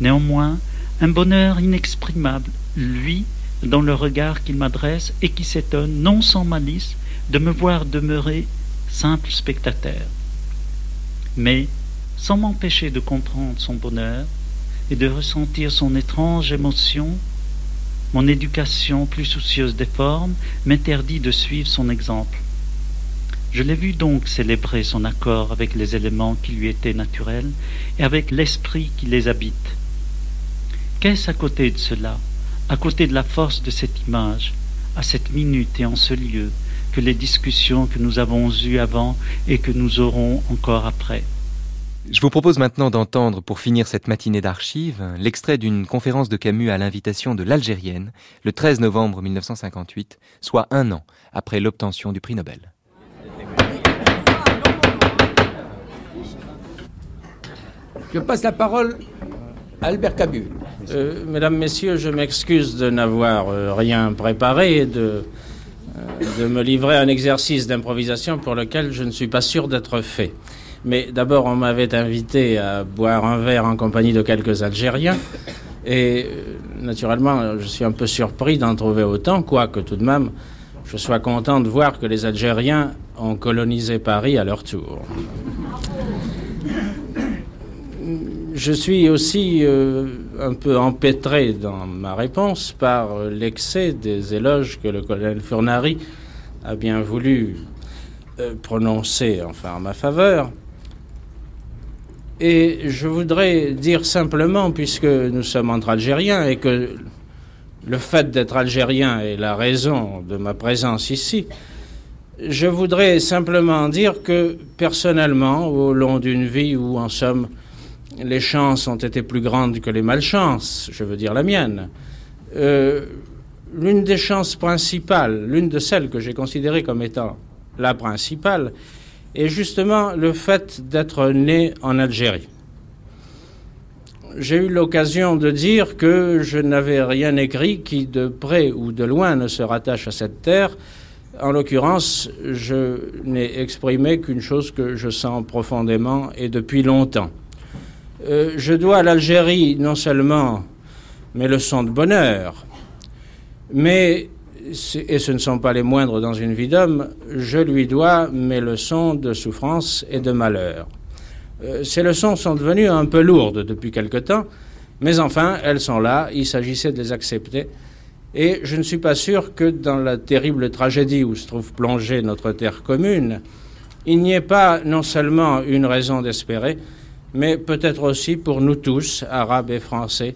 Néanmoins, un bonheur inexprimable, lui, dans le regard qu'il m'adresse et qui s'étonne, non sans malice, de me voir demeurer simple spectateur. Mais, sans m'empêcher de comprendre son bonheur et de ressentir son étrange émotion, mon éducation plus soucieuse des formes m'interdit de suivre son exemple. Je l'ai vu donc célébrer son accord avec les éléments qui lui étaient naturels et avec l'esprit qui les habite. Qu'est-ce à côté de cela, à côté de la force de cette image, à cette minute et en ce lieu, que les discussions que nous avons eues avant et que nous aurons encore après
je vous propose maintenant d'entendre, pour finir cette matinée d'archives, l'extrait d'une conférence de Camus à l'invitation de l'Algérienne, le 13 novembre 1958, soit un an après l'obtention du prix Nobel.
Je passe la parole Albert Camus.
Euh, mesdames, Messieurs, je m'excuse de n'avoir euh, rien préparé et de, euh, de me livrer à un exercice d'improvisation pour lequel je ne suis pas sûr d'être fait. Mais d'abord, on m'avait invité à boire un verre en compagnie de quelques Algériens. Et naturellement, je suis un peu surpris d'en trouver autant, quoique tout de même, je sois content de voir que les Algériens ont colonisé Paris à leur tour je suis aussi euh, un peu empêtré dans ma réponse par l'excès des éloges que le colonel Furnari a bien voulu euh, prononcer enfin en ma faveur. Et je voudrais dire simplement, puisque nous sommes entre Algériens et que le fait d'être algérien est la raison de ma présence ici, je voudrais simplement dire que personnellement, au long d'une vie où en somme les chances ont été plus grandes que les malchances, je veux dire la mienne. Euh, l'une des chances principales, l'une de celles que j'ai considérées comme étant la principale, est justement le fait d'être né en Algérie. J'ai eu l'occasion de dire que je n'avais rien écrit qui, de près ou de loin, ne se rattache à cette terre. En l'occurrence, je n'ai exprimé qu'une chose que je sens profondément et depuis longtemps. Euh, je dois à l'Algérie non seulement mes leçons de bonheur, mais, et ce ne sont pas les moindres dans une vie d'homme, je lui dois mes leçons de souffrance et de malheur. Euh, ces leçons sont devenues un peu lourdes depuis quelque temps, mais enfin, elles sont là, il s'agissait de les accepter. Et je ne suis pas sûr que dans la terrible tragédie où se trouve plongée notre terre commune, il n'y ait pas non seulement une raison d'espérer, mais peut-être aussi pour nous tous, Arabes et Français,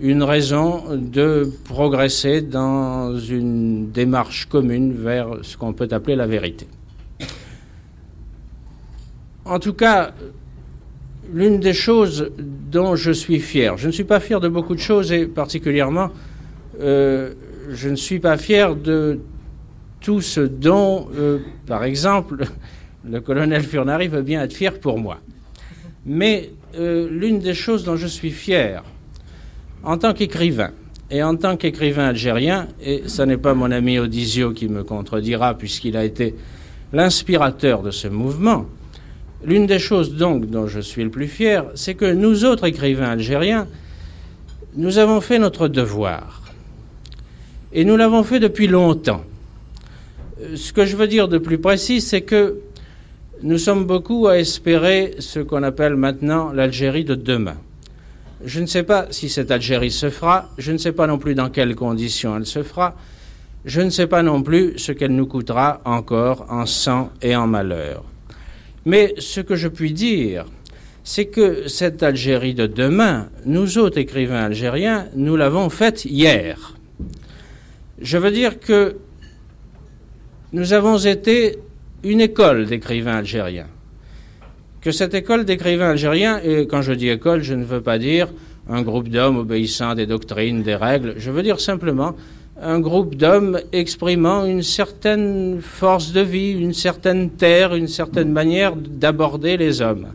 une raison de progresser dans une démarche commune vers ce qu'on peut appeler la vérité. En tout cas, l'une des choses dont je suis fier, je ne suis pas fier de beaucoup de choses et particulièrement euh, je ne suis pas fier de tout ce dont, euh, par exemple, [laughs] le colonel Furnari veut bien être fier pour moi. Mais euh, l'une des choses dont je suis fier, en tant qu'écrivain, et en tant qu'écrivain algérien, et ce n'est pas mon ami Odisio qui me contredira puisqu'il a été l'inspirateur de ce mouvement, l'une des choses donc dont je suis le plus fier, c'est que nous autres écrivains algériens, nous avons fait notre devoir. Et nous l'avons fait depuis longtemps. Euh, ce que je veux dire de plus précis, c'est que nous sommes beaucoup à espérer ce qu'on appelle maintenant l'Algérie de demain. Je ne sais pas si cette Algérie se fera, je ne sais pas non plus dans quelles conditions elle se fera, je ne sais pas non plus ce qu'elle nous coûtera encore en sang et en malheur. Mais ce que je puis dire, c'est que cette Algérie de demain, nous autres écrivains algériens, nous l'avons faite hier. Je veux dire que nous avons été une école d'écrivains algériens. Que cette école d'écrivains algériens, et quand je dis école, je ne veux pas dire un groupe d'hommes obéissant des doctrines, des règles, je veux dire simplement un groupe d'hommes exprimant une certaine force de vie, une certaine terre, une certaine manière d'aborder les hommes.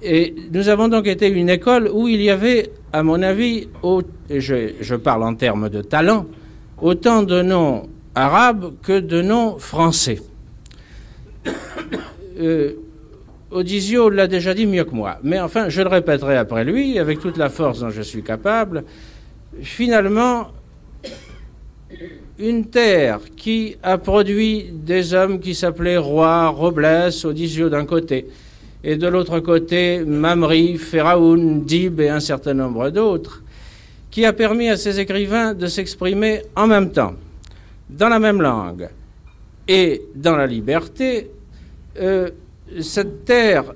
Et nous avons donc été une école où il y avait, à mon avis, je, je parle en termes de talent, autant de noms arabes que de noms français. Euh, l'a déjà dit mieux que moi, mais enfin, je le répéterai après lui, avec toute la force dont je suis capable. Finalement, une terre qui a produit des hommes qui s'appelaient Roi, Robles, Odisio d'un côté, et de l'autre côté Mamri, Pharaon, Dib et un certain nombre d'autres, qui a permis à ces écrivains de s'exprimer en même temps, dans la même langue et dans la liberté, euh, cette terre,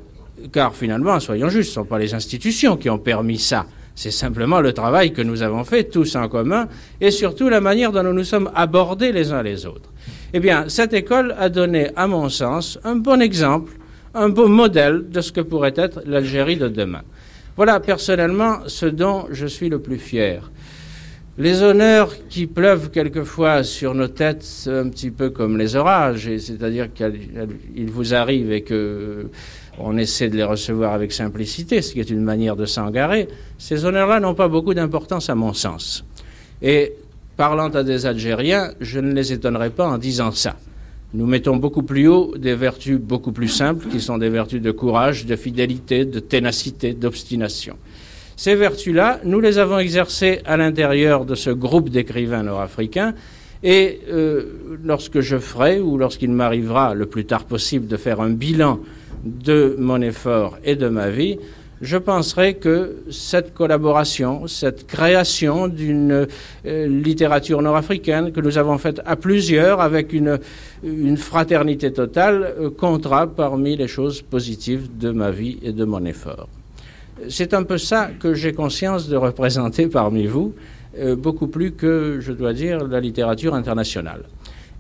car finalement, soyons justes, ce ne sont pas les institutions qui ont permis ça, c'est simplement le travail que nous avons fait tous en commun et surtout la manière dont nous nous sommes abordés les uns les autres. Eh bien, cette école a donné, à mon sens, un bon exemple, un beau modèle de ce que pourrait être l'Algérie de demain. Voilà personnellement ce dont je suis le plus fier. Les honneurs qui pleuvent quelquefois sur nos têtes, un petit peu comme les orages, c'est-à-dire qu'ils vous arrivent et que on essaie de les recevoir avec simplicité, ce qui est une manière de s'engarer, ces honneurs-là n'ont pas beaucoup d'importance à mon sens. Et parlant à des Algériens, je ne les étonnerai pas en disant ça. Nous mettons beaucoup plus haut des vertus beaucoup plus simples, qui sont des vertus de courage, de fidélité, de ténacité, d'obstination. Ces vertus-là, nous les avons exercées à l'intérieur de ce groupe d'écrivains nord-africains, et euh, lorsque je ferai, ou lorsqu'il m'arrivera le plus tard possible de faire un bilan de mon effort et de ma vie, je penserai que cette collaboration, cette création d'une euh, littérature nord-africaine que nous avons faite à plusieurs avec une, fraternité totale euh, comptera parmi les choses positives de ma vie et de mon effort. C'est un peu ça que j'ai conscience de représenter parmi vous, euh, beaucoup plus que, je dois dire, la littérature internationale.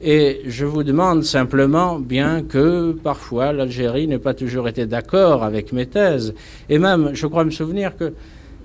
Et je vous demande simplement, bien que parfois l'Algérie n'ait pas toujours été d'accord avec mes thèses, et même, je crois me souvenir que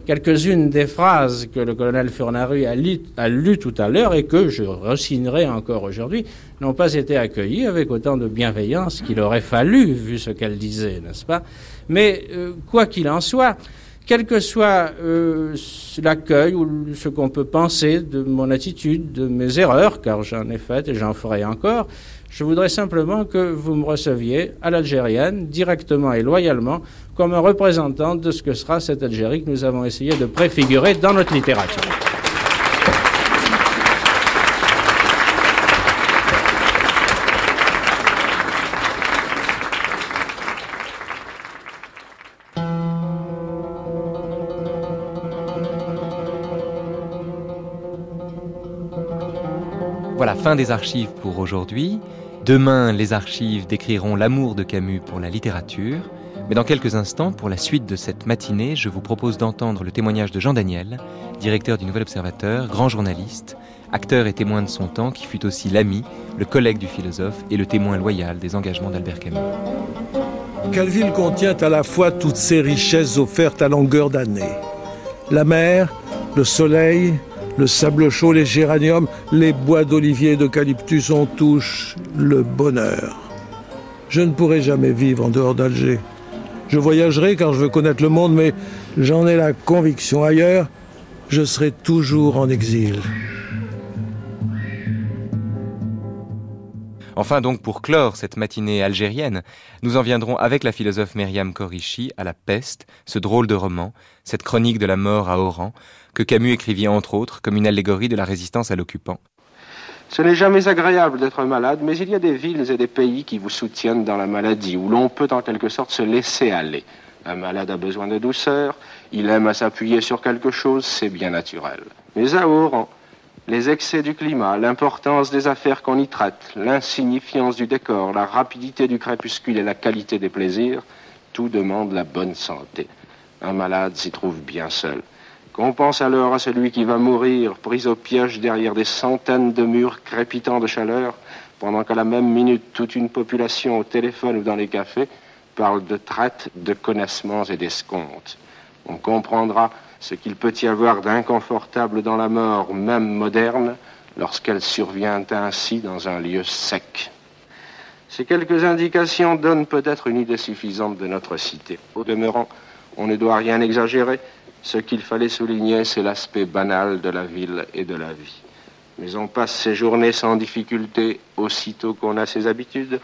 quelques-unes des phrases que le colonel Furnaru a, lues tout à l'heure et que je resignerai encore aujourd'hui n'ont pas été accueillies avec autant de bienveillance qu'il aurait fallu, vu ce qu'elle disait, n'est-ce pas? Mais euh, quoi qu'il en soit, quel que soit euh, l'accueil ou ce qu'on peut penser de mon attitude, de mes erreurs, car j'en ai fait et j'en ferai encore, je voudrais simplement que vous me receviez à l'algérienne, directement et loyalement, comme un représentant de ce que sera cette Algérie que nous avons essayé de préfigurer dans notre littérature.
Fin des archives pour aujourd'hui. Demain, les archives décriront l'amour de Camus pour la littérature. Mais dans quelques instants, pour la suite de cette matinée, je vous propose d'entendre le témoignage de Jean Daniel, directeur du Nouvel Observateur, grand journaliste, acteur et témoin de son temps, qui fut aussi l'ami, le collègue du philosophe et le témoin loyal des engagements d'Albert Camus.
Quelle ville contient à la fois toutes ces richesses offertes à longueur d'année? La mer, le soleil, Le sable chaud, les géraniums, les bois d'olivier et d'eucalyptus, on touche le bonheur. Je ne pourrai jamais vivre en dehors d'Alger. Je voyagerai car je veux connaître le monde, mais j'en ai la conviction ailleurs, je serai toujours en exil.
Enfin donc, pour clore cette matinée algérienne, nous en viendrons avec la philosophe Myriam Korichi à La Peste, ce drôle de roman, cette chronique de la mort à Oran, que Camus écrivit entre autres comme une allégorie de la résistance à l'occupant.
Ce n'est jamais agréable d'être malade, mais il y a des villes et des pays qui vous soutiennent dans la maladie, où l'on peut en quelque sorte se laisser aller. Un malade a besoin de douceur, il aime à s'appuyer sur quelque chose, c'est bien naturel. Mais à Oran, les excès du climat, l'importance des affaires qu'on y traite, l'insignifiance du décor, la rapidité du crépuscule et la qualité des plaisirs, tout demande la bonne santé. Un malade s'y trouve bien seul. Qu'on pense alors à celui qui va mourir, pris au piège derrière des centaines de murs crépitants de chaleur, pendant qu'à la même minute toute une population au téléphone ou dans les cafés parle de traite, de connaissements et d'escomptes. On comprendra ce qu'il peut y avoir d'inconfortable dans la mort, même moderne, lorsqu'elle survient ainsi dans un lieu sec. Ces quelques indications donnent peut-être une idée suffisante de notre cité. Au demeurant, on ne doit rien exagérer. Ce qu'il fallait souligner, c'est l'aspect banal de la ville et de la vie. Mais on passe ses journées sans difficulté aussitôt qu'on a ses habitudes.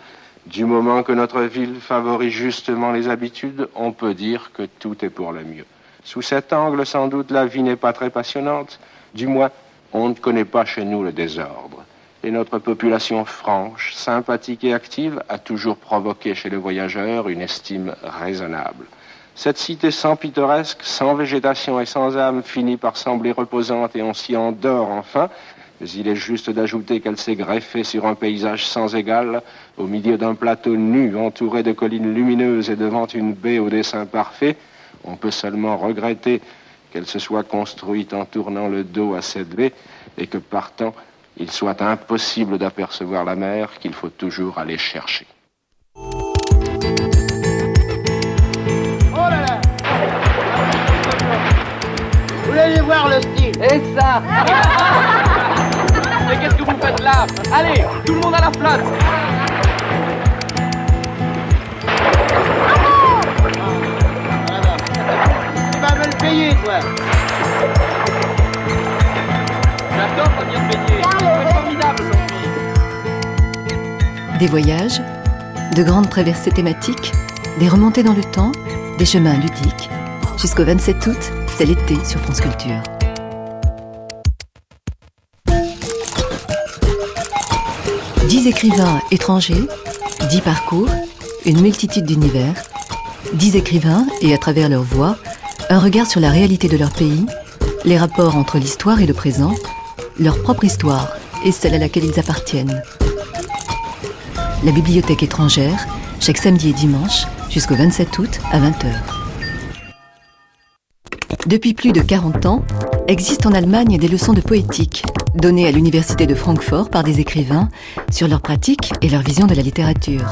Du moment que notre ville favorise justement les habitudes, on peut dire que tout est pour le mieux. Sous cet angle, sans doute, la vie n'est pas très passionnante. Du moins, on ne connaît pas chez nous le désordre. Et notre population franche, sympathique et active a toujours provoqué chez le voyageur une estime raisonnable. Cette cité sans pittoresque, sans végétation et sans âme finit par sembler reposante et on s'y endort enfin, mais il est juste d'ajouter qu'elle s'est greffée sur un paysage sans égal, au milieu d'un plateau nu entouré de collines lumineuses et devant une baie au dessin parfait, on peut seulement regretter qu'elle se soit construite en tournant le dos à cette baie et que partant, il soit impossible d'apercevoir la mer qu'il faut toujours aller chercher.
Le style Et ça [laughs] Mais qu'est-ce que vous faites là? Allez, tout le monde à la place payer, toi. J'adore venir payer. C'est formidable
Des voyages, de grandes traversées thématiques, des remontées dans le temps, des chemins ludiques. Jusqu'au 27 août, c'est l'été sur France Culture. Dix écrivains étrangers, dix parcours, une multitude d'univers, dix écrivains et à travers leur voix, un regard sur la réalité de leur pays, les rapports entre l'histoire et le présent, leur propre histoire et celle à laquelle ils appartiennent. La bibliothèque étrangère, chaque samedi et dimanche, jusqu'au 27 août à 20h. Depuis plus de 40 ans, existent en Allemagne des leçons de poétique, données à l'Université de Francfort par des écrivains sur leur pratique et leur vision de la littérature.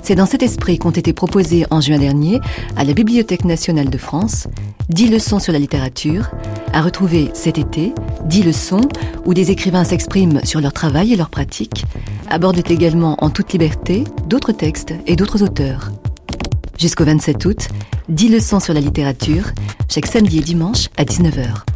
C'est dans cet esprit qu'ont été proposées en juin dernier à la Bibliothèque nationale de France 10 leçons sur la littérature, à retrouver cet été 10 leçons où des écrivains s'expriment sur leur travail et leur pratique, abordent également en toute liberté d'autres textes et d'autres auteurs. Jusqu'au 27 août, 10 leçons sur la littérature, chaque samedi et dimanche à 19h.